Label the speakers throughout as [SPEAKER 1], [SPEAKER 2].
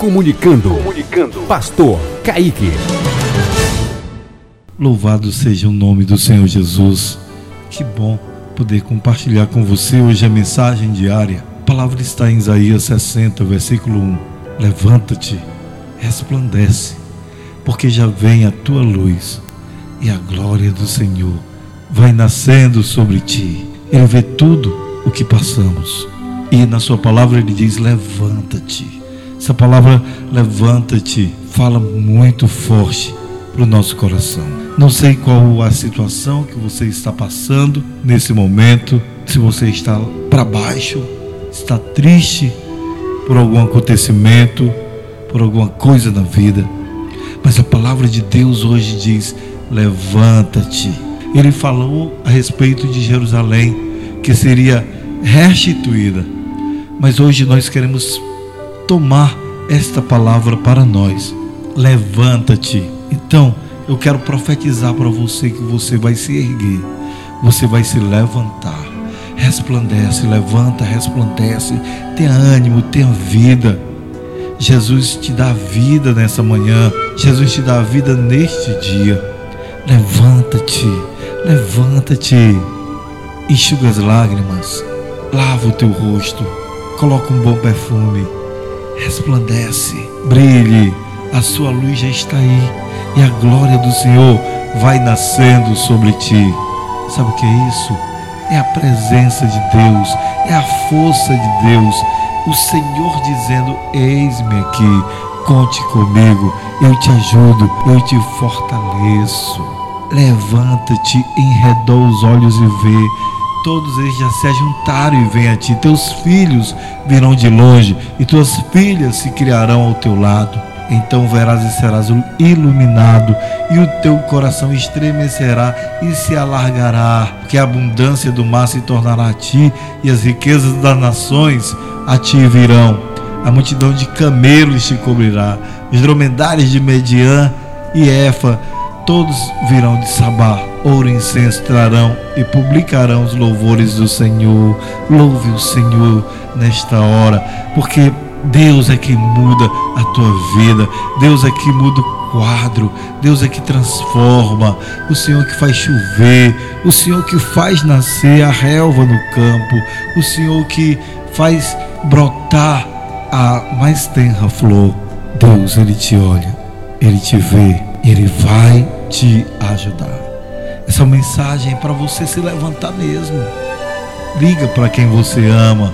[SPEAKER 1] Comunicando. Comunicando. Pastor Kaique.
[SPEAKER 2] Louvado seja o nome do Senhor Jesus. Que bom poder compartilhar com você hoje a mensagem diária. A palavra está em Isaías 60, versículo 1. Levanta-te, resplandece, porque já vem a tua luz e a glória do Senhor vai nascendo sobre ti. Ele vê tudo o que passamos. E na sua palavra ele diz: levanta-te. Essa palavra levanta-te fala muito forte para o nosso coração. Não sei qual a situação que você está passando nesse momento, se você está para baixo, está triste por algum acontecimento, por alguma coisa na vida. Mas a palavra de Deus hoje diz: levanta-te. Ele falou a respeito de Jerusalém, que seria restituída. Mas hoje nós queremos tomar esta palavra para nós. Levanta-te. Então, eu quero profetizar para você que você vai se erguer, você vai se levantar. Resplandece, levanta, resplandece. Tenha ânimo, tenha vida. Jesus te dá vida nessa manhã. Jesus te dá vida neste dia. Levanta-te, levanta-te. Enxuga as lágrimas. Lava o teu rosto. Coloca um bom perfume resplandece, brilhe, a sua luz já está aí e a glória do Senhor vai nascendo sobre ti. Sabe o que é isso? É a presença de Deus, é a força de Deus, o Senhor dizendo: Eis-me aqui, conte comigo, eu te ajudo, eu te fortaleço. Levanta-te, enredou os olhos e vê todos eles já se ajuntaram e vêm a ti. Teus filhos virão de longe e tuas filhas se criarão ao teu lado. Então verás e serás iluminado, e o teu coração estremecerá e se alargará, porque a abundância do mar se tornará a ti, e as riquezas das nações a ti virão. A multidão de camelos te cobrirá, os dromedários de Mediã e Éfa todos virão de Sabá, ouro e incenso trarão e publicarão os louvores do Senhor. Louve o Senhor nesta hora, porque Deus é que muda a tua vida, Deus é que muda o quadro, Deus é que transforma, o Senhor que faz chover, o Senhor que faz nascer a relva no campo, o Senhor que faz brotar a mais tenra flor. Deus, Ele te olha, Ele te vê, Ele vai te ajudar. Essa mensagem é para você se levantar mesmo. Liga para quem você ama.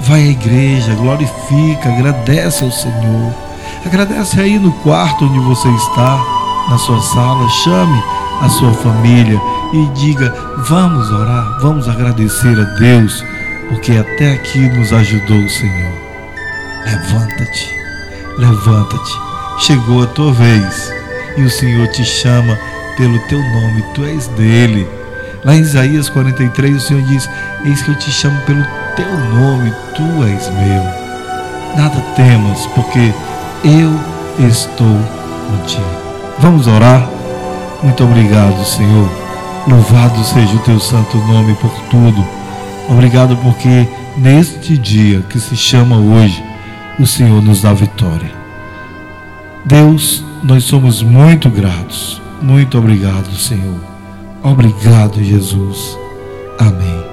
[SPEAKER 2] Vai à igreja, glorifica, agradece ao Senhor. Agradece aí no quarto onde você está, na sua sala. Chame a sua família e diga: Vamos orar, vamos agradecer a Deus, porque até aqui nos ajudou o Senhor. Levanta-te, levanta-te. Chegou a tua vez e o Senhor te chama pelo teu nome, tu és dele. Lá em Isaías 43, o Senhor diz: Eis que eu te chamo pelo teu nome, tu és meu. Nada temas, porque eu estou contigo. Vamos orar? Muito obrigado, Senhor. Louvado seja o teu santo nome por tudo. Obrigado porque neste dia que se chama hoje, o Senhor nos dá vitória. Deus, nós somos muito gratos. Muito obrigado, Senhor. Obrigado, Jesus. Amém.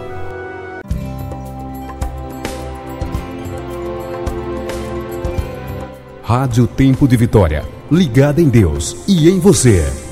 [SPEAKER 1] Rádio Tempo de Vitória. Ligada em Deus e em você.